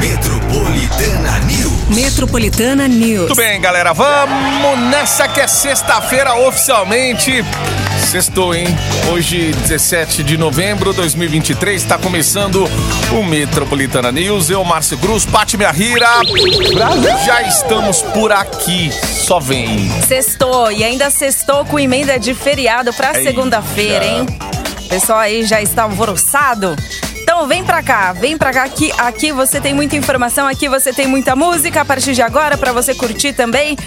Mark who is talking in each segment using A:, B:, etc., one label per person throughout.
A: Metropolitana News.
B: Metropolitana News.
C: Tudo bem, galera? Vamos nessa que é sexta-feira oficialmente. Sextou, hein? Hoje, 17 de novembro de 2023, está começando o Metropolitana News. Eu, Márcio Cruz, Pati Miahira. Já estamos por aqui. Só vem.
D: Sextou e ainda sextou com emenda de feriado pra
C: Eita.
D: segunda-feira, hein? O pessoal aí já está alvoroçado. Então vem pra cá, vem pra cá que aqui você tem muita informação, aqui você tem muita música a partir de agora pra você curtir também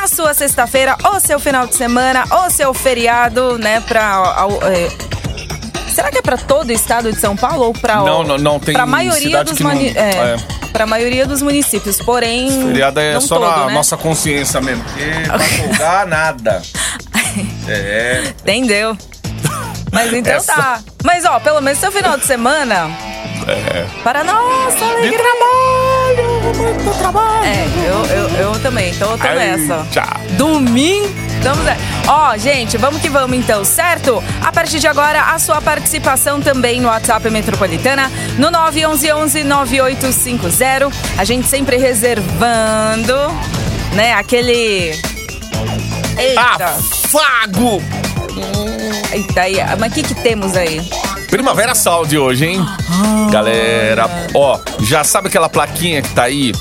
D: a sua sexta-feira, ou seu final de semana, ou seu feriado, né, pra... é, Será que é pra todo o estado de São Paulo ou pra
C: Não, não, não, tem
D: pra maioria dos
C: que não-
D: é,
C: é.
D: pra maioria dos municípios, porém
C: Feriado é
D: não
C: só
D: todo,
C: na
D: né?
C: nossa consciência mesmo. Porque pra folgar, nada. É.
D: Entendeu? Mas então
C: Essa.
D: tá. Mas ó, pelo menos seu final de semana.
C: É.
D: Para nossa alegria.
C: trabalho, muito trabalho.
D: É, eu, eu, eu também, tô, tô
C: Ai,
D: nessa.
C: tchau.
D: Domingo. Estamos aí. Ó, gente, vamos que vamos então, certo? A partir de agora, a sua participação também no WhatsApp Metropolitana, no 911-9850. A gente sempre reservando, né, aquele... Eita,
C: Afago!
D: Eita, aí, mas o que que temos aí?
C: Primavera Saúde hoje, hein? Galera, ó, já sabe aquela plaquinha que tá aí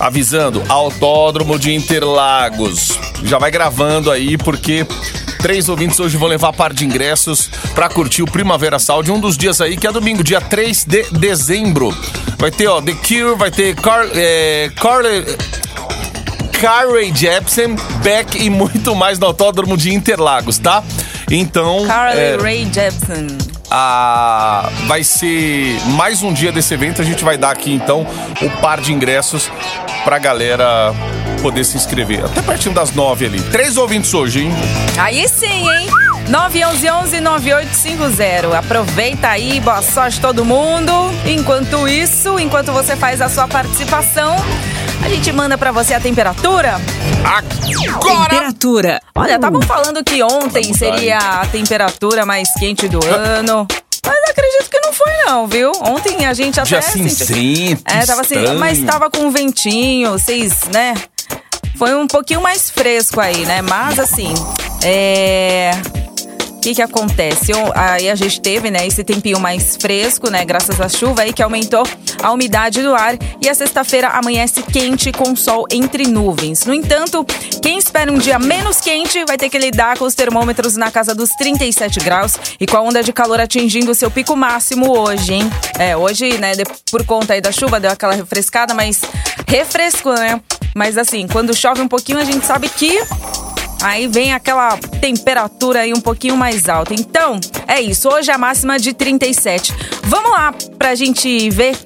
C: avisando Autódromo de Interlagos. Já vai gravando aí porque três ouvintes hoje vão levar par de ingressos pra curtir o Primavera Saúde, um dos dias aí que é domingo, dia 3 de dezembro. Vai ter, ó, The Cure, vai ter Car, é, Carly Carly Jepsen, Beck e muito mais no Autódromo de Interlagos, tá? Então,
D: Carly
C: é,
D: Rae Jepsen.
C: a- vai ser mais um dia desse evento. A gente vai dar aqui então o par de ingressos pra galera poder se inscrever. Até pertinho das nove ali. Três ouvintes hoje, hein?
D: Aí sim, hein? 911-9850. Aproveita aí, boa sorte todo mundo. Enquanto isso, enquanto você faz a sua participação, a gente manda pra você a temperatura.
C: Agora!
B: Temperatura.
D: Olha, estavam falando que ontem seria a temperatura mais quente do ano. Mas acredito que não foi, não, viu? Ontem a gente até sentiu-
C: cinzento,
D: É, tava assim, mas tava com um ventinho, vocês, né? Foi um pouquinho mais fresco aí, né? Mas assim, é. Que que acontece? Aí a gente teve, né, esse tempinho mais fresco, né, graças à chuva aí que aumentou a umidade do ar e a sexta-feira amanhece quente com sol entre nuvens. No entanto, quem espera um dia menos quente vai ter que lidar com os termômetros na casa dos 37 graus e com a onda de calor atingindo o seu pico máximo hoje, hein? É, hoje, né, por conta aí da chuva deu aquela refrescada, mas refresco, né? Mas assim, quando chove um pouquinho a gente sabe que Aí vem aquela temperatura aí um pouquinho mais alta. Então, é isso. Hoje a máxima de 37. Vamos lá pra gente ver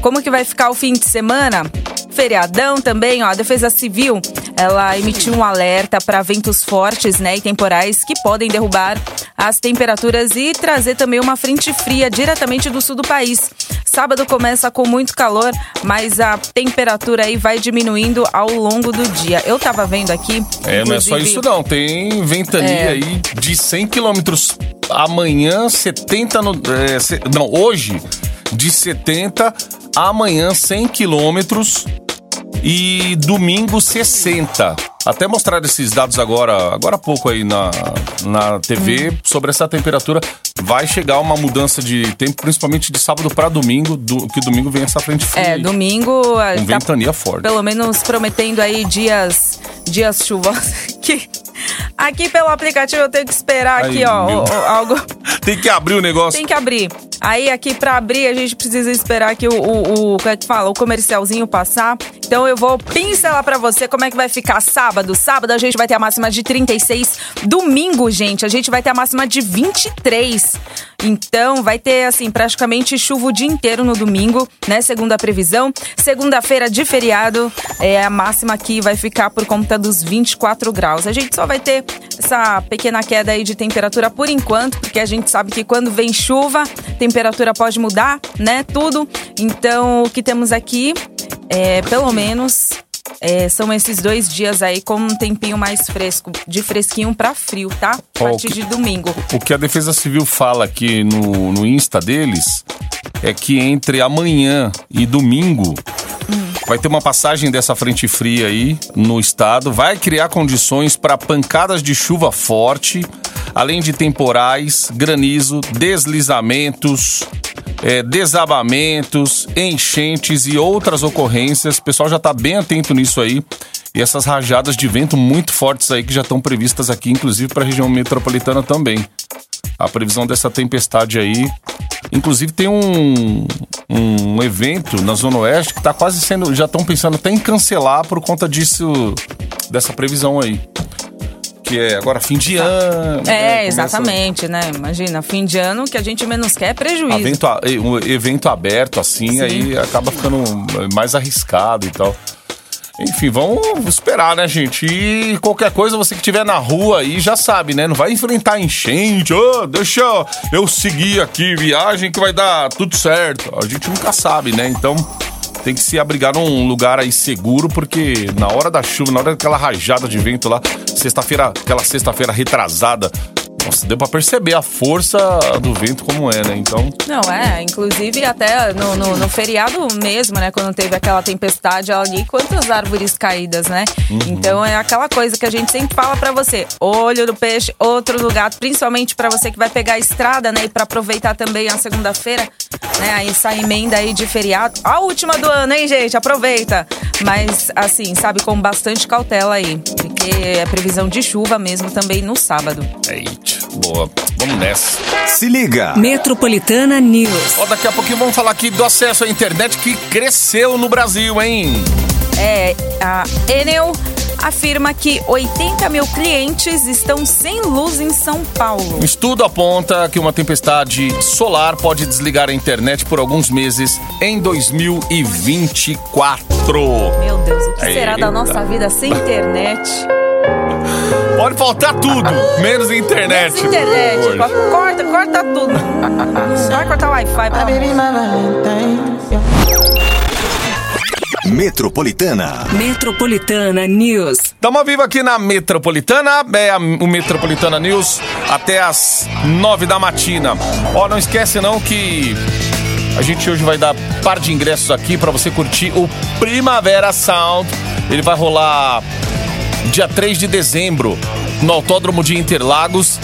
D: como que vai ficar o fim de semana. Feriadão também, ó. A Defesa Civil, ela emitiu um alerta para ventos fortes, né, e temporais que podem derrubar as temperaturas e trazer também uma frente fria diretamente do sul do país. Sábado começa com muito calor, mas a temperatura aí vai diminuindo ao longo do dia. Eu tava vendo aqui.
C: É, não é só isso não. Tem ventania
D: É.
C: aí de 100 quilômetros amanhã, 70 no... é, não, hoje de 70, amanhã 100 quilômetros e domingo 60. Até mostrar esses dados agora, agora há pouco aí na, na TV
D: Hum.
C: sobre essa temperatura. Vai chegar uma mudança de tempo, principalmente de sábado para domingo, do, que domingo vem essa frente fria.
D: É, domingo ah,
C: Com
D: tá
C: ventania forte.
D: pelo menos prometendo aí dias dias chuvosos. Que aqui pelo aplicativo eu tenho que esperar
C: Ai,
D: aqui, ó, o- algo
C: Tem que abrir o negócio.
D: tem que abrir. Aí aqui pra abrir a gente precisa esperar que o, o, o como é que fala, o comercialzinho passar. Então eu vou pincelar pra você como é que vai ficar sábado. Sábado a gente vai ter a máxima de 36. Domingo, gente, a gente vai ter a máxima de 23. Então vai ter assim praticamente chuva o dia inteiro no domingo, né? Segundo a previsão. Segunda-feira de feriado, é a máxima aqui vai ficar por conta dos 24 graus. A gente só vai ter essa pequena queda aí de temperatura por enquanto, porque a gente sabe que quando vem chuva, temperatura pode mudar, né? Tudo. Então, o que temos aqui é pelo menos é, são esses dois dias aí com um tempinho mais fresco, de fresquinho pra frio, tá? A partir
C: o que-
D: de domingo.
C: O que a Defesa Civil fala aqui no, no Insta deles é que entre amanhã e domingo vai ter uma passagem dessa frente fria aí no estado, vai criar condições para pancadas de chuva forte, além de temporais, granizo, deslizamentos. é, desabamentos, enchentes e outras ocorrências. O pessoal já está bem atento nisso aí. E essas rajadas de vento muito fortes aí que já estão previstas aqui, inclusive para a região metropolitana também. A previsão dessa tempestade aí. Inclusive tem um, um evento na Zona Oeste que está quase sendo. Já estão pensando até em cancelar por conta disso. dessa previsão aí. Que é agora fim de ano. né?
D: É,
C: Começa-
D: exatamente, né? Imagina, fim de ano que a gente menos quer é prejuízo.
C: Evento, um evento aberto assim,
D: Sim.
C: aí acaba ficando mais arriscado e tal. Enfim, vamos esperar, né, gente? E qualquer coisa, você que estiver na rua aí já sabe, né? Não vai enfrentar enchente. Ô, deixa eu seguir aqui, viagem que vai dar tudo certo. A gente nunca sabe, né? Então tem que se abrigar num lugar aí seguro, porque na hora da chuva, na hora daquela rajada de vento lá, sexta-feira, aquela sexta-feira retrasada, nossa, deu pra perceber a força do vento como é, né? Então.
D: Não, é, inclusive até no, no, no feriado mesmo, né? Quando teve aquela tempestade ali, quantas árvores caídas, né?
C: Uhum.
D: Então é aquela coisa que a gente sempre fala pra você: olho no peixe, outro no gato, principalmente pra você que vai pegar a estrada, né? E pra aproveitar também a segunda-feira, né? Aí essa emenda aí de feriado. A última do ano, hein, gente? Aproveita. Mas assim, sabe, com bastante cautela aí. Porque é previsão de chuva mesmo também no sábado.
C: Eita, boa. Vamos nessa.
A: Se liga.
B: Metropolitana News.
C: Ó, daqui a pouquinho vamos falar aqui do acesso à internet que cresceu no Brasil, hein?
D: É, a Enel afirma que 80 mil clientes estão sem luz em São Paulo.
C: Um estudo aponta que uma tempestade solar pode desligar a internet por alguns meses em 2024.
D: Meu Deus, o que será da
C: Eita.
D: nossa vida sem internet?
C: Pode faltar tudo, menos internet.
D: Sem internet. Corta, corta tudo. Vai cortar o Wi-Fi, amor.
A: Metropolitana.
B: Metropolitana News.
C: Estamos vivo aqui na Metropolitana, é a- o Metropolitana News até as nove da matina. Ó, não esquece não que a gente hoje vai dar par de ingressos aqui para você curtir o Primavera Sound. Ele vai rolar dia 3 de dezembro no Autódromo de Interlagos.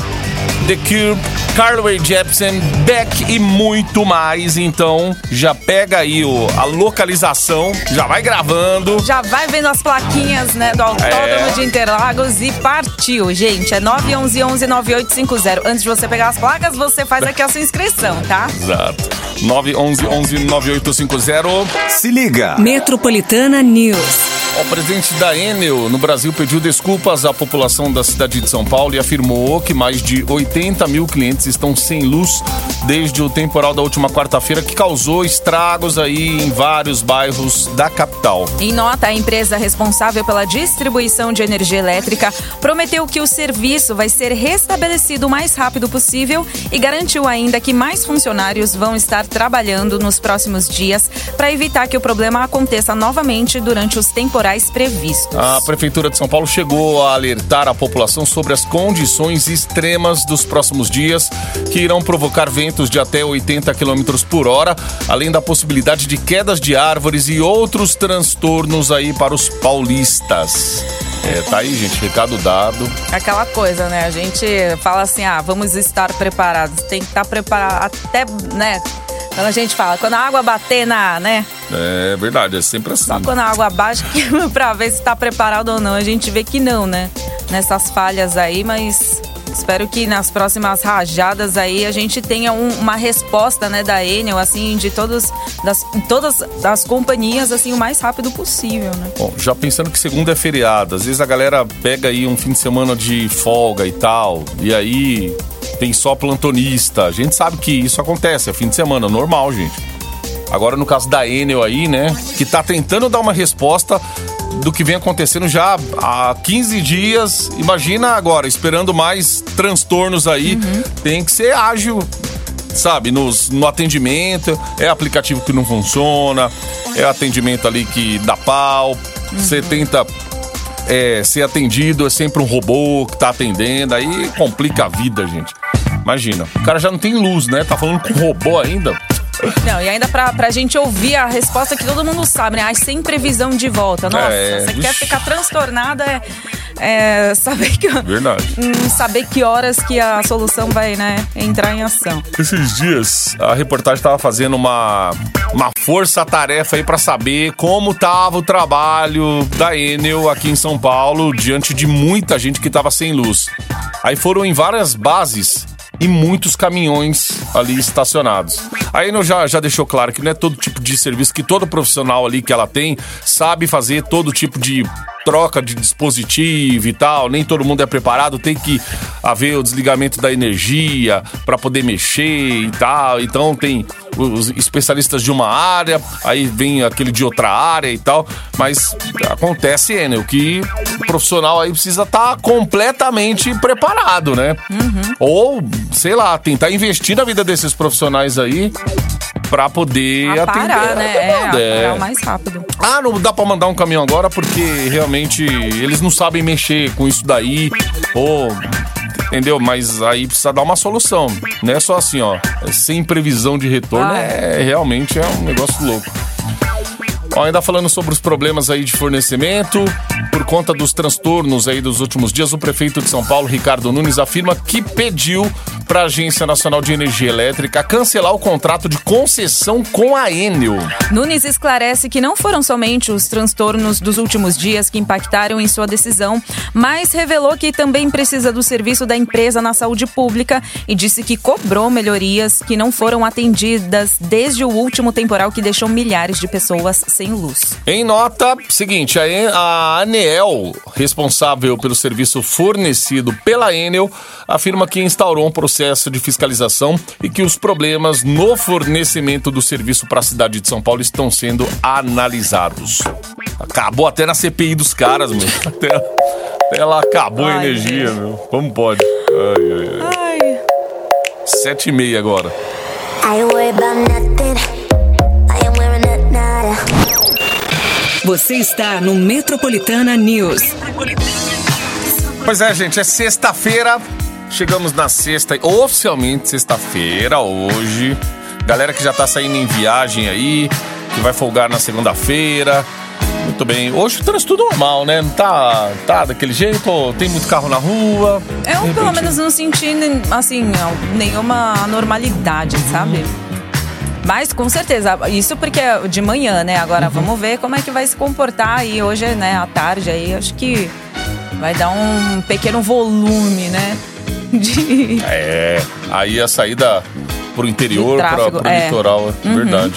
C: The Cure, Carly Jepsen, Beck e muito mais. Então já pega aí o, a localização, já vai gravando.
D: Já vai vendo as plaquinhas, né, do Autódromo
C: É.
D: de Interlagos e partiu, gente. É 911 9850. Antes de você pegar as placas, você faz aqui a sua inscrição, tá?
C: Exato. 911 11 9850.
A: Se liga.
B: Metropolitana News.
C: O presidente da Enel no Brasil pediu desculpas à população da cidade de São Paulo e afirmou que mais de 80 mil clientes estão sem luz desde o temporal da última quarta-feira que causou estragos aí em vários bairros da capital.
D: Em nota, a empresa responsável pela distribuição de energia elétrica prometeu que o serviço vai ser restabelecido o mais rápido possível e garantiu ainda que mais funcionários vão estar trabalhando nos próximos dias para evitar que o problema aconteça novamente durante os temporais previstos.
C: A Prefeitura de São Paulo chegou a alertar a população sobre as condições extremas dos próximos dias, que irão provocar ventos de até 80 km por hora, além da possibilidade de quedas de árvores e outros transtornos aí para os paulistas. É, tá aí, gente, recado dado.
D: Aquela coisa, né? A gente fala assim, ah, vamos estar preparados. Tem que estar preparado até, né? Quando a gente fala, quando a água bater na, né?
C: É verdade, é sempre assim.
D: Só quando a água baixa que pra ver se tá preparado ou não. A gente vê que não, né? Nessas falhas aí, mas espero que nas próximas rajadas aí a gente tenha um- uma resposta, né, da Enel, assim, de todos, das, todas as companhias, assim, o mais rápido possível, né?
C: Bom, já pensando que segunda é feriado, às vezes a galera pega aí um fim de semana de folga e tal, e aí tem só plantonista. A gente sabe que isso acontece, é fim de semana, normal, gente. Agora no caso da Enel aí, né, que tá tentando dar uma resposta do que vem acontecendo já há 15 dias. Imagina agora, esperando mais transtornos aí, tem que ser ágil sabe, nos, no atendimento, é aplicativo que não funciona, é atendimento ali que dá pau, Você tenta é, ser atendido, é sempre um robô que tá atendendo, aí complica a vida, gente. Imagina, o cara já não tem luz, né? Tá falando com robô ainda.
D: Não, e ainda pra, pra gente ouvir a resposta que todo mundo sabe, né? Ai, sem previsão de volta. Nossa,
C: É,
D: você quer ficar transtornada é, é saber que.
C: Verdade.
D: Hum, saber que horas que a solução vai, né, entrar em ação.
C: Esses dias, a reportagem tava fazendo uma, uma força-tarefa aí pra saber como tava o trabalho da Enel aqui em São Paulo, diante de muita gente que tava sem luz. Aí foram em várias bases e muitos caminhões ali estacionados. A Enel já, já deixou claro que não é todo tipo de serviço que todo profissional ali que ela tem sabe fazer todo tipo de troca de dispositivo e tal, nem todo mundo é preparado, tem que haver o desligamento da energia para poder mexer e tal. Então tem os especialistas de uma área, aí vem aquele de outra área e tal, mas acontece, Enel, que o profissional aí precisa estar completamente preparado, né? Ou, sei lá, tentar investir na vida desses profissionais aí pra poder
D: A
C: atender.
D: né? É, a
C: demanda, é.
D: mais rápido.
C: Ah, não dá pra mandar um caminhão agora porque realmente eles não sabem mexer com isso daí. Ou. Entendeu? Mas aí precisa dar uma solução. Não é só assim, ó. Sem previsão de retorno.
D: Ah,
C: é realmente é um negócio louco. Ó, ainda falando sobre os problemas aí de fornecimento, por conta dos transtornos aí dos últimos dias, o prefeito de São Paulo, Ricardo Nunes, afirma que pediu para a Agência Nacional de Energia Elétrica cancelar o contrato de concessão com a Enel.
D: Nunes esclarece que não foram somente os transtornos dos últimos dias que impactaram em sua decisão, mas revelou que também precisa do serviço da empresa na saúde pública e disse que cobrou melhorias que não foram atendidas desde o último temporal que deixou milhares de pessoas sem luz.
C: Em nota, seguinte, a, a Anel, responsável pelo serviço fornecido pela Enel, afirma que instaurou um processo de fiscalização e que os problemas no fornecimento do serviço para a cidade de São Paulo estão sendo analisados. Acabou até na CPI dos caras, meu. Até, até ela acabou a
D: Ai,
C: energia,
D: gente.
C: meu. Como pode? Ai, ai, ai.
D: Ai.
C: Sete e meia agora.
E: I worried about nothing.
B: Você está no Metropolitana News.
C: Pois é, gente, é sexta-feira. Chegamos na sexta, oficialmente sexta-feira, hoje. Galera que já tá saindo em viagem aí, que vai folgar na segunda-feira. Muito bem. Hoje o trânsito normal, né? Não tá, tá daquele jeito, tem muito carro na rua.
D: Eu,
C: De
D: pelo
C: repente-
D: menos, não senti, assim, nenhuma anormalidade, sabe? Mas, com certeza, isso porque é de manhã, né? Agora,
C: Uhum.
D: vamos ver como é que vai se comportar aí hoje, né? À tarde aí, acho que vai dar um pequeno volume, né? De...
C: É, aí a saída pro interior, pra, pro
D: é.
C: litoral, é verdade.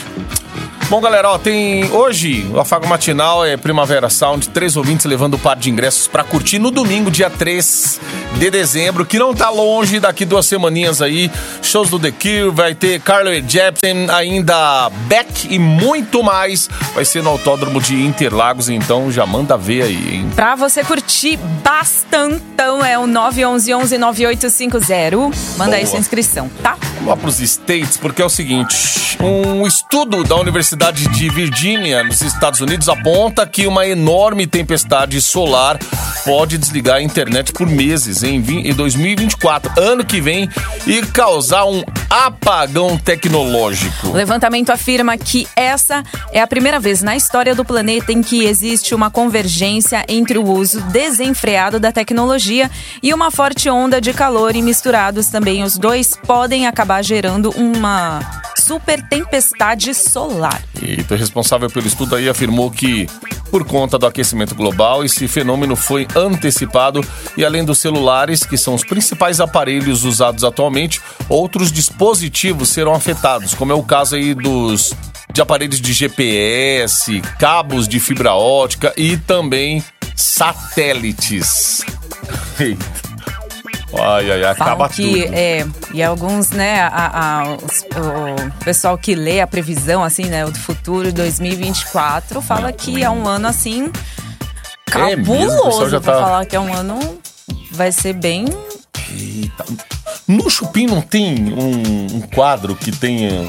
C: Bom, galera, ó, tem hoje o Afago Matinal é Primavera Sound, três ouvintes levando o par de ingressos pra curtir no domingo, dia 3 de dezembro, que não tá longe, daqui duas semaninhas aí. Shows do The Cure, vai ter Carlo e Jepsen, ainda Beck e muito mais. Vai ser no Autódromo de Interlagos, então já manda ver aí, hein?
D: Pra você curtir bastantão, é o 911-9850. Manda aí
C: Boa.
D: sua inscrição, tá?
C: Vamos lá para os States, porque é o seguinte: um estudo da Universidade de Virgínia, nos Estados Unidos, aponta que uma enorme tempestade solar pode desligar a internet por meses em 2024, ano que vem, e causar um apagão tecnológico.
D: O levantamento afirma que essa é a primeira vez na história do planeta em que existe uma convergência entre o uso desenfreado da tecnologia e uma forte onda de calor e misturados também os dois podem acabar gerando uma super tempestade solar.
C: E o responsável pelo estudo aí afirmou que, por conta do aquecimento global, esse fenômeno foi antecipado e, além dos celulares, que são os principais aparelhos usados atualmente, outros dispositivos serão afetados, como é o caso aí dos de aparelhos de GPS, cabos de fibra ótica e também satélites. Eita. Ai, ai, ai, acaba
D: que,
C: tudo.
D: é, e alguns, né, a, a- os- o pessoal que lê a previsão, assim, né, do futuro 2024, fala que é um ano, assim,
C: É mesmo,
D: cabuloso
C: já
D: pra
C: tá-
D: falar que é um ano, vai ser bem...
C: Eita. No Chupim não tem um, um quadro que tenha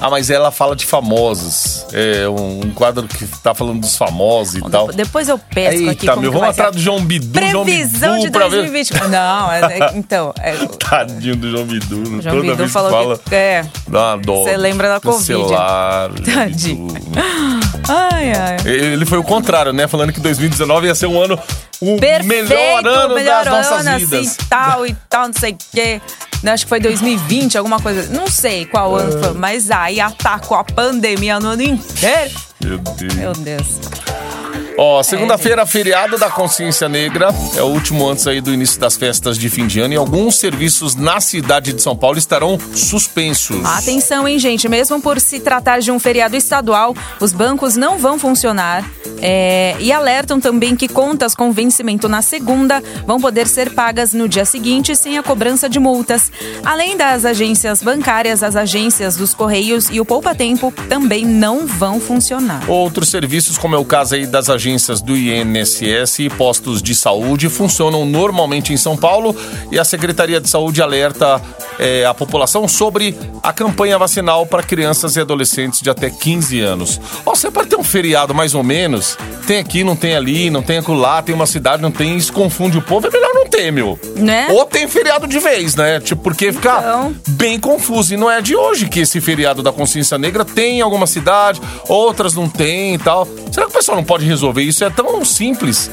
C: Ah, mas ela fala de famosos. É um quadro que tá falando dos famosos e tal.
D: Depois eu aqui
C: Eita,
D: como
C: meu, vamos atrás do João Bidu, João
D: Previsão
C: Bidu
D: de
C: pra ver.
D: 2020. Não, é- é- então. É,
C: Tadinho do João Bidu.
D: João
C: Toda
D: Bidu
C: vez
D: falou
C: que fala,
D: que. É.
C: dá uma dó.
D: Você lembra da Covid.
C: Cancelar,
D: Tadinho.
C: Bidu.
D: Ai, ai.
C: Ele foi o contrário, né? Falando que 2019 ia ser um ano, o
D: Perfeito,
C: melhor ano
D: melhor
C: das nossas
D: ano,
C: vidas.
D: assim, tal e tal, não sei o quê. Não, Acho que foi 2020, alguma coisa. Não sei qual ano
C: É.
D: foi, mas aí atacou a pandemia no ano inteiro.
C: Meu Deus.
D: Meu Deus.
C: Ó, segunda-feira, feriado da consciência negra. É o último antes aí do início das festas de fim de ano. E alguns serviços na cidade de São Paulo estarão suspensos.
D: Atenção, hein, gente? Mesmo por se tratar de um feriado estadual, os bancos não vão funcionar. É, e alertam também que contas com vencimento na segunda vão poder ser pagas no dia seguinte sem a cobrança de multas. Além das agências bancárias, as agências dos Correios e o Poupa Tempo também não vão funcionar.
C: Outros serviços, como é o caso aí das agências do INSS e postos de saúde, funcionam normalmente em São Paulo e a Secretaria de Saúde alerta é, a população sobre a campanha vacinal para crianças e adolescentes de até 15 anos. Você pode ter um feriado mais ou menos, tem aqui, não tem ali, não tem acolá, tem uma cidade, não tem, isso confunde o povo, é melhor não ter, meu.
D: Né?
C: Ou tem feriado de vez, né? Tipo, porque fica
D: Então.
C: bem confuso. E não é de hoje que esse feriado da consciência negra tem em alguma cidade, outras não tem e tal. Será que o pessoal não pode resolver isso? É tão simples.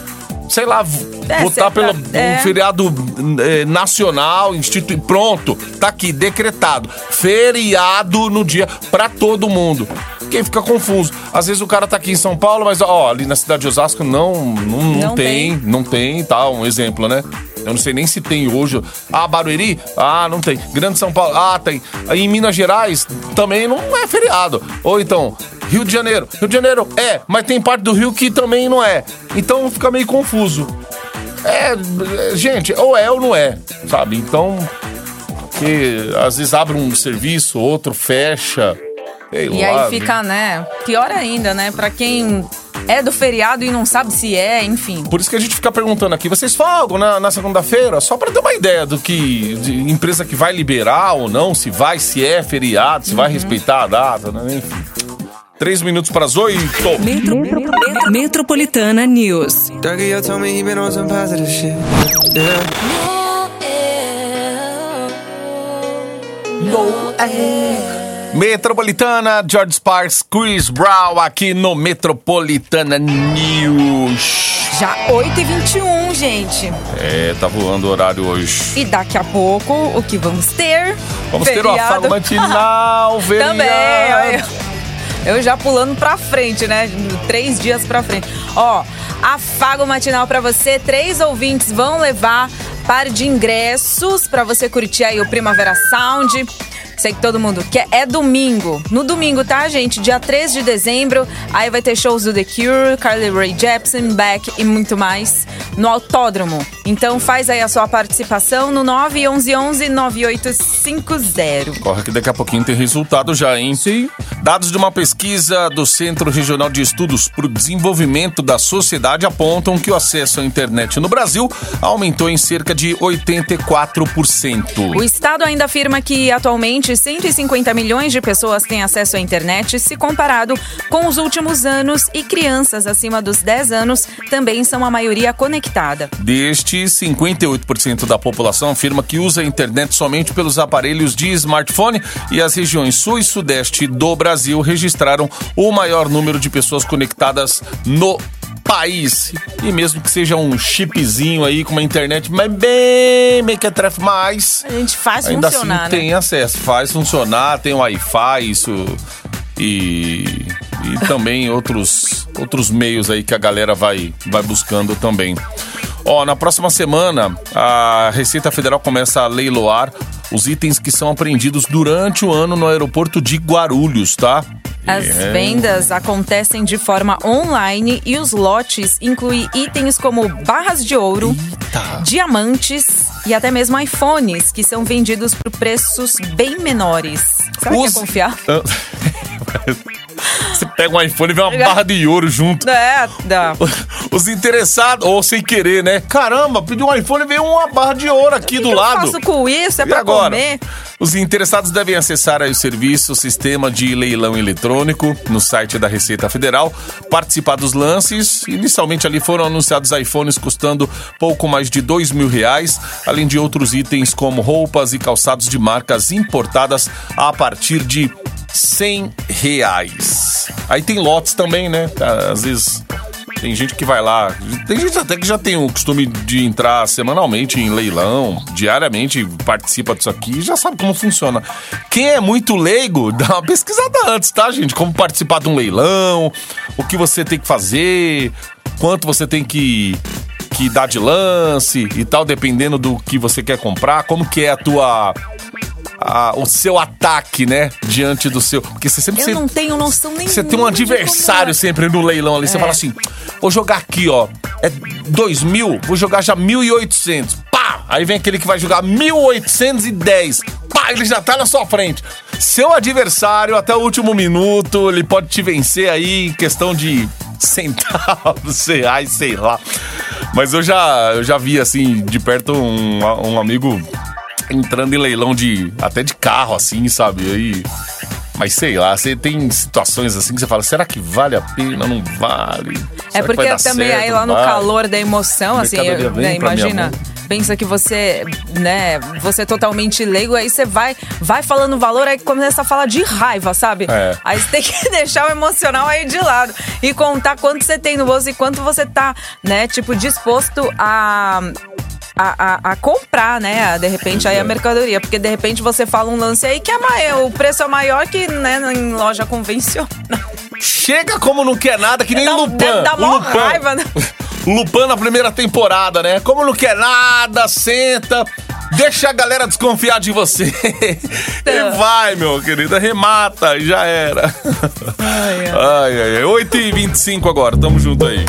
C: Sei lá,
D: É,
C: votar pelo
D: é.
C: um feriado eh, nacional, institui pronto, tá aqui decretado. Feriado no dia pra todo mundo. Quem fica confuso. Às vezes o cara tá aqui em São Paulo, mas ó, ali na cidade de Osasco não não, não
D: Não
C: tem,
D: tem.
C: não tem, tá, um exemplo, né? Eu não sei nem se tem hoje. Ah, Barueri? Ah, não tem. Grande São Paulo? Ah, tem. Aí em Minas Gerais também não é feriado. Ou então, Rio de Janeiro. Rio de Janeiro é, mas tem parte do Rio que também não é. Então fica meio confuso. É, é, gente, ou é ou não é, sabe? Então, que às vezes abre um serviço, outro fecha. Sei
D: E
C: lá,
D: aí fica, né? Pior ainda, né? Pra quem é do feriado e não sabe se é, enfim.
C: Por isso que a gente fica perguntando aqui, vocês folgam na, na segunda-feira? Só para ter uma ideia do que de empresa que vai liberar ou não, se vai, se é feriado, se vai respeitar a data, né? Enfim. Três minutos para as oito.
B: Metro, Metro- Metropolitana News.
C: Metropolitana, George Sparks, Chris Brown aqui no Metropolitana News.
D: Já 8h21, gente.
C: É, tá voando o horário hoje.
D: E daqui a pouco, o que vamos ter?
C: Vamos ter o
D: Feriado.
C: afago matinal,
D: Também.
C: feriado.
D: olha. Eu já pulando pra frente, né? Três dias pra frente. Ó, afago matinal pra você. Três ouvintes vão levar par de ingressos pra você curtir aí o Primavera Sound. Sei que todo mundo quer. É domingo. No domingo, tá, gente? Dia 3 de dezembro. Aí vai ter shows do The Cure, Carly Rae Jepsen, Beck e muito mais no Autódromo. Então faz aí a sua participação no 911 9850.
C: Corre que daqui a pouquinho tem resultado já, hein? Sim. Dados de uma pesquisa do Centro Regional de Estudos para o Desenvolvimento da Sociedade apontam que o acesso à internet no Brasil aumentou em cerca de 84%.
D: O Estado ainda afirma que atualmente 150 milhões de pessoas têm acesso à internet, se comparado com os últimos anos, e crianças acima dos 10 anos também são a maioria conectada.
C: Destes, 58% da população afirma que usa a internet somente pelos aparelhos de smartphone e as regiões sul e sudeste do Brasil registraram o maior número de pessoas conectadas no país. E mesmo que seja um chipzinho aí com uma internet mas bem mequetrefe mais,
D: A gente faz
C: ainda
D: funcionar,
C: assim
D: né?
C: tem acesso, faz funcionar, tem Wi-Fi, isso e, e também outros outros meios aí que a galera vai vai buscando também. Ó, na próxima semana a Receita Federal começa a leiloar os itens que são apreendidos durante o ano no aeroporto de Guarulhos, tá?
D: As
C: É.
D: vendas acontecem de forma online e os lotes incluem itens como barras de ouro, diamantes e até mesmo iPhones, que são vendidos por preços bem menores. Será que é
C: Os-
D: confiar?
C: Você pega um iPhone e vê uma barra de ouro junto.
D: É, dá.
C: Os interessados, ou sem querer, né? Caramba, pedi um iPhone e veio uma barra de ouro aqui do
D: O que
C: lado.
D: eu faço com isso? É
C: E
D: pra
C: agora?
D: comer?
C: Os interessados devem acessar aí o serviço o Sistema de Leilão Eletrônico no site da Receita Federal, participar dos lances. Inicialmente ali foram anunciados iPhones custando pouco mais de dois mil reais, além de outros itens como roupas e calçados de marcas importadas a partir de 100 reais. Aí tem lotes também, né? Às vezes tem gente que vai lá. Tem gente até que já tem o costume de entrar semanalmente em leilão, diariamente participa disso aqui já sabe como funciona. Quem é muito leigo, dá uma pesquisada antes, tá, gente? Como participar de um leilão, o que você tem que fazer, quanto você tem que que dar de lance e tal, dependendo do que você quer comprar, como que é a tua a- o seu ataque, né, diante do seu, porque você sempre
D: Eu
C: você-
D: não tenho noção nenhuma.
C: você tem um adversário sempre no leilão ali. Você
D: É.
C: fala assim: vou jogar aqui, ó. É 2 mil, vou jogar já 1.800. Pá! Aí vem aquele que vai jogar 1.810. Pá! Ele já tá na sua frente. Seu adversário, até o último minuto, ele pode te vencer aí em questão de centavos, reais, sei lá. Mas eu já, eu já vi, assim, de perto um, um amigo entrando em leilão de até de carro, assim, sabe? Aí. Mas sei lá, você tem situações assim que você fala, será que vale a pena? Não vale?
D: É
C: Será que
D: porque também
C: certo?
D: aí lá no
C: vai?
D: calor da emoção, assim, eu- né, imagina. Pensa que você, né, você é totalmente leigo, aí você vai, vai falando valor, aí começa a falar de raiva, sabe?
C: É.
D: Aí você tem que deixar o emocional aí de lado e contar quanto você tem no bolso e quanto você tá, né, tipo, disposto a. A, a- a comprar, né? De repente, aí a mercadoria. Porque de repente você fala um lance aí que é maior, o preço é maior que né, em loja convencional.
C: Chega como não quer nada, que nem
D: Dá-
C: Lupin. O
D: mó
C: Lupin.
D: raiva, né?
C: Lupin na primeira temporada, né? Como não quer nada, senta. Deixa a galera desconfiar de você. e vai, meu querido. Remata, já era. Ai, ai, ai. 8h25 agora, tamo junto aí.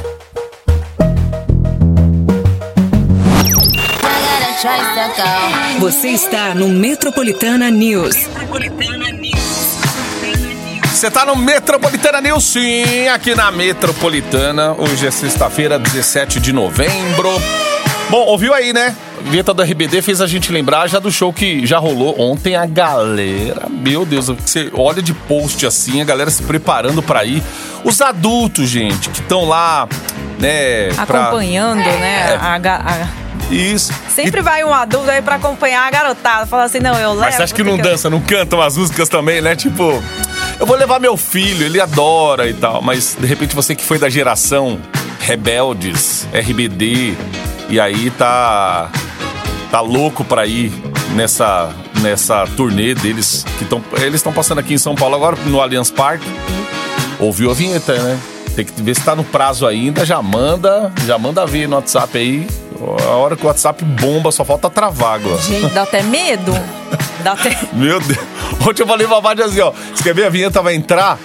B: Você está no Metropolitana News.
C: Você tá no Metropolitana News, sim, aqui na Metropolitana. Hoje é sexta-feira, 17 de novembro. Bom, ouviu aí, né? A vinheta do RBD fez a gente lembrar já do show que já rolou ontem. A galera, meu Deus, você olha de post assim, a galera se preparando pra ir. Os adultos, gente, que estão lá, né? pra-
D: Acompanhando, né? a ga- a-
C: Isso.
D: Sempre vai um adulto aí pra acompanhar a garotada. Fala assim, não, eu levo.
C: Mas você acha que não dança, não canta umas músicas também, né? Tipo, eu vou levar meu filho, ele adora e tal. Mas de repente você que foi da geração Rebeldes, RBD, e aí tá. tá louco pra ir nessa, nessa turnê deles. que tão, Eles estão passando aqui em São Paulo agora, no Allianz Parque. Ouviu a vinheta, né? Tem que ver se tá no prazo ainda, já manda, já manda ver no WhatsApp aí. A hora que o WhatsApp bomba, só falta travar agora.
D: Gente, dá até medo. Dá até.
C: Meu Deus. Ontem eu falei pra Vade assim, ó. Você quer ver a vinheta vai entrar?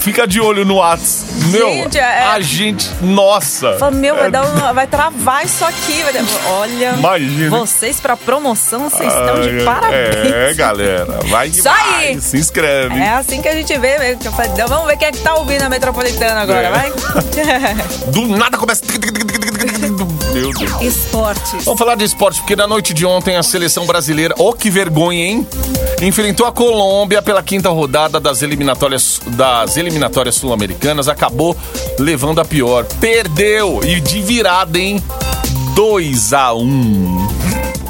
C: Fica de olho no Whats. Meu,
D: Gente, é-
C: a gente... Nossa.
D: Fala, meu, vai,
C: É-
D: dar um- vai travar isso aqui. Dar- Olha.
C: Imagina.
D: Vocês pra promoção, vocês estão de parabéns.
C: É, galera. Vai
D: Isso
C: demais.
D: aí.
C: Se inscreve.
D: É assim que a gente vê mesmo. "Não, Vamos ver quem é que tá ouvindo a Metropolitana agora,
C: É.
D: vai?
C: Do nada começa... Meu Deus.
B: Esportes.
C: Vamos falar de esporte, porque na noite de ontem a seleção brasileira, oh que vergonha, hein? Enfrentou a Colômbia pela quinta rodada das eliminatórias, das eliminatórias sul-americanas, acabou levando a pior. Perdeu e de virada, hein? 2 a 1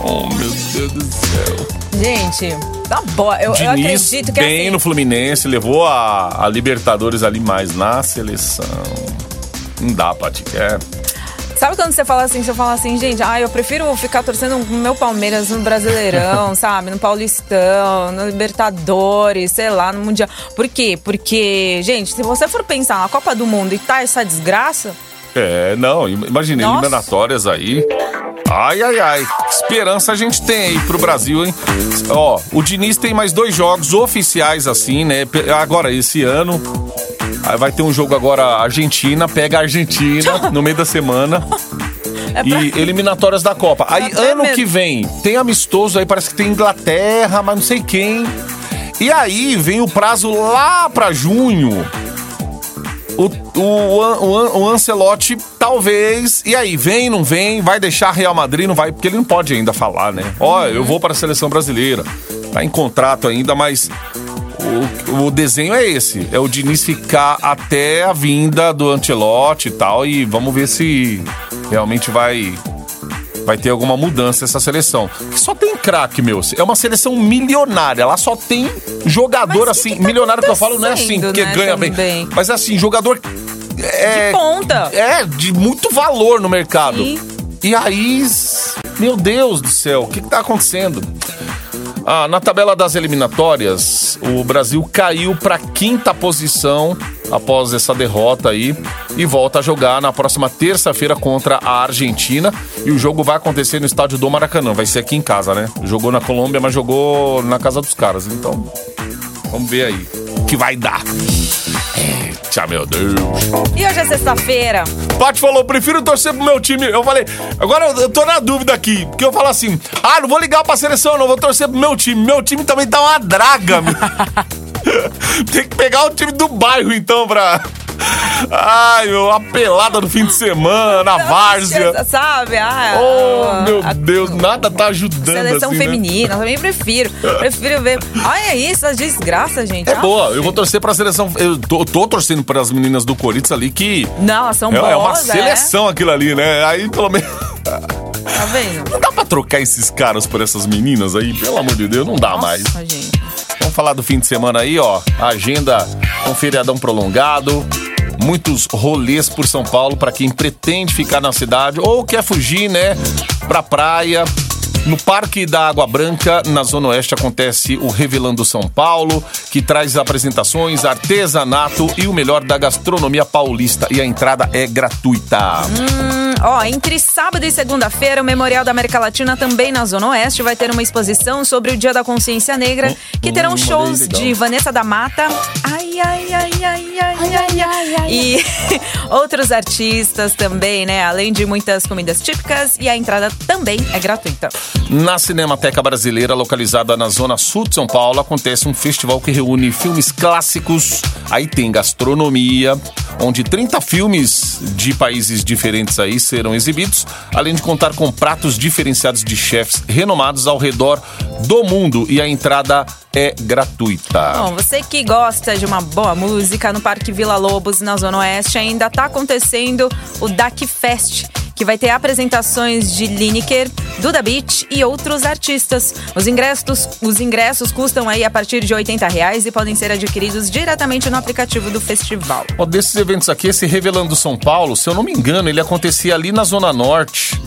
C: Oh, meu Deus do céu.
D: Gente, tá boa. Eu, eu acredito que
C: bem
D: assim,
C: no Fluminense, levou a, a Libertadores ali mais na seleção. Não dá, Pati. É.
D: Sabe quando você fala assim, você fala assim, gente, ah, eu prefiro ficar torcendo no meu Palmeiras no Brasileirão, sabe? No Paulistão, no Libertadores, sei lá, no Mundial. Por quê? Porque, gente, se você for pensar na Copa do Mundo e tá essa desgraça,
C: É, não, imagina,
D: Nossa.
C: eliminatórias aí. Ai, ai, ai. Esperança a gente tem aí pro Brasil, hein? Ó, o Diniz tem mais dois jogos oficiais, assim, né? Agora, esse ano. Aí vai ter um jogo agora, Argentina, pega a Argentina no meio da semana. E eliminatórias da Copa. Aí,
D: até
C: ano
D: medo.
C: que vem, tem amistoso aí, parece que tem Inglaterra, mas não sei quem. E aí vem o prazo lá pra junho. o, o, o, o Ancelotti talvez. E aí, vem, não vem? Vai deixar Real Madrid? Não vai? Porque ele não pode ainda falar, né? Ó, eu vou para a seleção brasileira. Tá em contrato ainda, mas. O, o desenho é esse: é o Diniz ficar até a vinda do Ancelotti e tal. E vamos ver se realmente vai. Vai ter alguma mudança essa seleção. Que só tem craque, meu. É uma seleção milionária. Lá só tem jogador
D: que
C: assim.
D: que tá
C: milionário que eu falo não é assim, porque
D: né,
C: ganha bem.
D: também?
C: Mas assim, jogador. É,
D: De ponta.
C: É, de muito valor no mercado.
D: Sim.
C: E aí, meu Deus do céu, o que, que tá acontecendo? Ah, na tabela das eliminatórias, o Brasil caiu para quinta posição após essa derrota aí e volta a jogar na próxima terça-feira contra a Argentina. E o jogo vai acontecer no estádio do Maracanã, vai ser aqui em casa, né? Jogou na Colômbia, mas jogou na casa dos caras. Então, vamos ver aí que vai dar. Eita, meu Deus.
D: E hoje é sexta-feira.
C: Paty falou, prefiro torcer pro meu time. Eu falei, agora eu- tô na dúvida aqui. Porque eu falo assim, ah, não vou ligar pra seleção, não, vou torcer pro meu time. Meu time também tá uma draga. Tem que pegar o time do bairro, então, pra. Ai, meu, a pelada no fim de semana, a várzea.
D: Sabe? Ah,
C: Oh, meu
D: a-
C: Deus, nada tá ajudando.
D: Seleção
C: assim, né?
D: feminina, eu também prefiro. Prefiro ver. Olha isso, as desgraças, gente.
C: É
D: Ah,
C: boa, eu vou torcer pra seleção. Eu tô, tô torcendo pras meninas do Corinthians ali que.
D: Não, são
C: É,
D: boas.
C: é uma
D: é.
C: seleção aquilo ali, né? Aí pelo menos.
D: Tá vendo?
C: Não dá pra trocar esses caras por essas meninas aí? Pelo amor de Deus, não dá mais.
D: Nossa, gente.
C: Vamos falar do fim de semana aí, ó. Agenda, um feriadão prolongado. Muitos rolês por São Paulo pra quem pretende ficar na cidade ou quer fugir, né? Pra praia. No Parque da Água Branca, na Zona Oeste, acontece o Revelando São Paulo, que traz apresentações, artesanato e o melhor da gastronomia paulista. E a entrada é gratuita.
D: Hum, ó, entre sábado e segunda-feira, o Memorial da América Latina, também na Zona Oeste, vai ter uma exposição sobre o Dia da Consciência Negra, que terão shows de Vanessa da Mata. Ai, ai, ai, ai, ai, ai, ai, E outros artistas também, né? Além de muitas comidas típicas, e a entrada também é gratuita.
C: Na Cinemateca Brasileira, localizada na zona sul de São Paulo, acontece um festival que reúne filmes clássicos. Aí tem gastronomia, onde 30 filmes de países diferentes aí serão exibidos, além de contar com pratos diferenciados de chefs renomados ao redor do mundo. E a entrada é gratuita.
D: Bom, você que gosta de uma boa música no Parque Vila Lobos, na Zona Oeste, ainda tá acontecendo o DAC Fest, que vai ter apresentações de Lineker, Duda Beat e outros artistas. Os ingressos, os ingressos custam aí a partir de 80 reais e podem ser adquiridos diretamente no aplicativo do festival.
C: Ó, desses eventos aqui, esse Revelando São Paulo, se eu não me engano, ele acontecia ali na Zona Norte,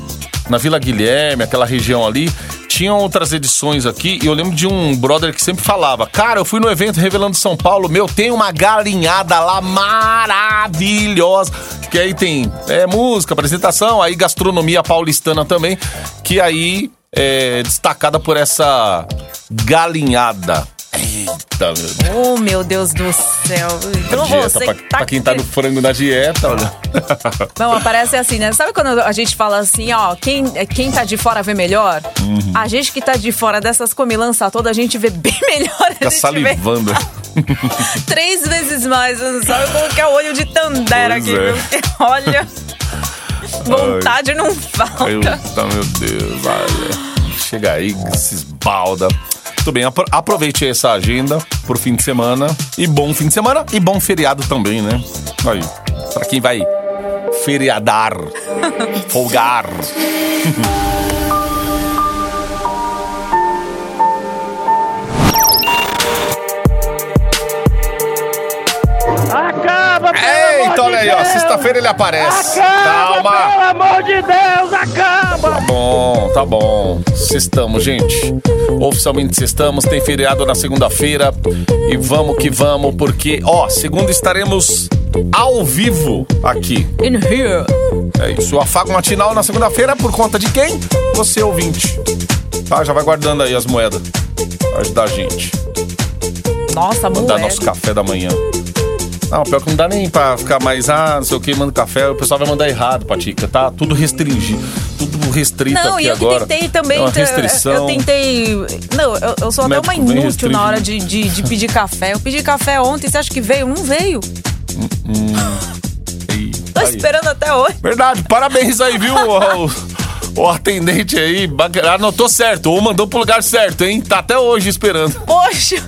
C: na Vila Guilherme, aquela região ali. Tinham outras edições aqui e eu lembro de um brother que sempre falava: Cara, eu fui no evento Revelando São Paulo, meu, tem uma galinhada lá maravilhosa. Que aí tem é, música, apresentação, aí gastronomia paulistana também, que aí é destacada por essa galinhada. Eita, meu Deus.
D: Oh, meu Deus do céu. Então
C: Dieta,
D: você
C: pra, pra quem tá no frango na dieta, olha.
D: Não, aparece assim, né? Sabe quando a gente fala assim, ó, quem, quem tá de fora vê melhor?
C: Uhum.
D: A gente que tá de fora dessas comilanças todas, a gente vê bem melhor. A gente vê
C: salivando.
D: três vezes mais. Não sabe como que é o olho de Tandera
C: Pois
D: aqui,
C: é.
D: Porque, olha, vontade não falta.
C: Eita, meu Deus, olha. Chega aí, se esbalda. Muito bem, apro- aproveite essa agenda pro fim de semana. E bom fim de semana e bom feriado também, né? Aí, pra quem vai feriadar, folgar. Eita, olha aí, ó. Sexta-feira ele aparece.
F: Acaba,
C: Calma.
F: pelo amor de Deus, acaba!
C: Tá bom, tá bom. Sextamos, gente. Oficialmente sextamos, tem feriado na segunda-feira. E vamos que vamos, porque, ó, segunda estaremos ao vivo aqui.
D: In here.
C: É isso. O afago matinal na segunda-feira por conta de quem? Você, ouvinte. Tá, já vai guardando aí as moedas. Pra ajudar a gente.
D: Nossa,
C: Mandar
D: moeda.
C: nosso café da manhã. Não, pior que não dá nem pra ficar mais, ah, não sei o que, manda café. O pessoal vai mandar errado, Patica. Tá tudo restringido. Tudo restrito
D: Não,
C: aqui
D: eu
C: agora.
D: que tentei também.
C: É uma restrição.
D: Eu tentei. Não, eu, eu sou até uma inútil na hora de, de, de pedir café. Eu pedi café ontem, você acha que veio? Não veio.
C: E
D: Tô
C: aí.
D: esperando até hoje.
C: Verdade, parabéns aí, viu? o, atendente aí, anotou certo, ou mandou pro lugar certo, hein? Tá até hoje esperando.
D: Poxa,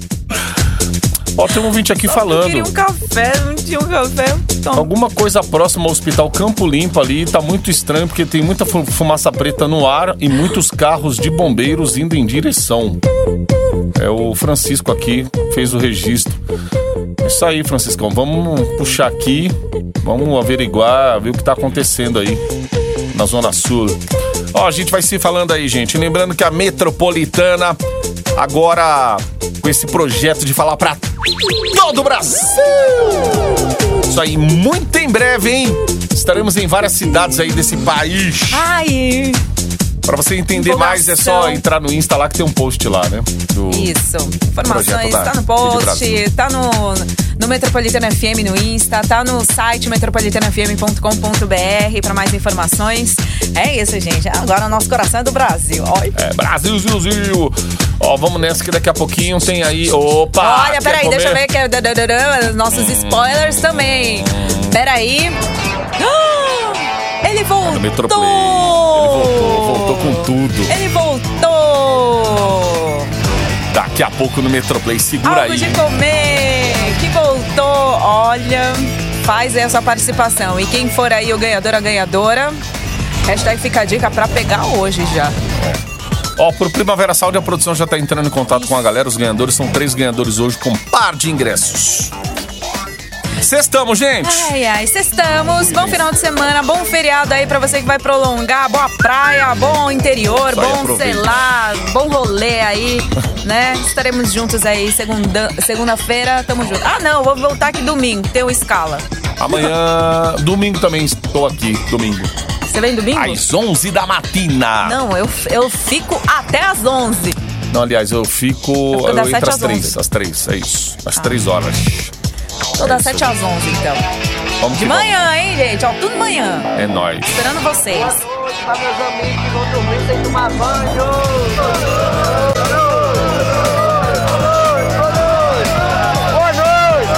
C: Ó, tem um ouvinte aqui
D: eu
C: falando.
D: queria um café, não tinha um café. Toma.
C: Alguma coisa próxima ao Hospital Campo Limpo ali tá muito estranho porque tem muita fu- fumaça preta no ar e muitos carros de bombeiros indo em direção. É o Francisco aqui fez o registro. Isso aí, Franciscão. Vamos puxar aqui, vamos averiguar, ver o que tá acontecendo aí na Zona Sul. Ó, a gente vai se falando aí, gente. Lembrando que a Metropolitana agora com esse projeto de falar pra todo o Brasil. Isso aí, muito em breve, hein? Estaremos em várias cidades aí desse país.
D: Ai,
C: Pra você entender mais, é só entrar no Insta lá que tem um post lá, né? Do-
D: isso. Informações,
C: da
D: tá no post, tá no, no Metropolitana FM no Insta, tá no site metropolitanafm.com.br pra mais informações. É isso, gente. Agora o nosso coração é do Brasil. Olha.
C: É, Brasil, Zil. Ó, vamos nessa que daqui a pouquinho tem aí. Opa!
D: Olha, peraí, deixa eu ver que é nossos spoilers também. Peraí. Ah, Ele voltou!
C: No Metroplay. Ele voltou, voltou com tudo.
D: Ele voltou!
C: Daqui a pouco no Metroplay, segura
D: Algo
C: aí.
D: de comer! Que voltou! Olha, faz aí a sua participação. E quem for aí o ganhador, a ganhadora, hashtag fica a dica pra pegar hoje já.
C: Ó, pro Primavera Saúde, a produção já tá entrando em contato com a galera. Os ganhadores são três ganhadores hoje com um par de ingressos. Sextamos, gente!
D: Ai, ai, estamos. Bom final de semana, bom feriado aí pra você que vai prolongar. Boa praia, bom interior,
C: Isso aí,
D: bom, sei lá, bom rolê aí, né? Estaremos juntos aí segunda- segunda-feira, tamo junto. Ah, não, vou voltar aqui domingo, tem o escala.
C: Amanhã, domingo também estou aqui, domingo.
D: Você vem domingo?
C: Às 11 da matina.
D: Não, eu, eu fico até às 11.
C: Não, aliás, eu fico.
D: fico
C: Eu,
D: das
C: entro
D: sete
C: às
D: às
C: três.
D: 11.
C: Às três, é isso. Às três horas.
D: Tô
C: É
D: das
C: isso
D: 7 às 11, então.
C: Vamos
D: De manhã, hein, gente? Ó, tudo manhã.
C: vamos. É nóis.
D: Esperando vocês.
F: Pra meus amigos que vão dormir sem tomar banho. Boa noite!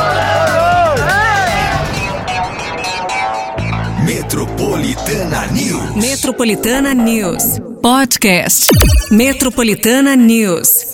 A: Metropolitana News.
B: Metropolitana News. Podcast. Metropolitana News.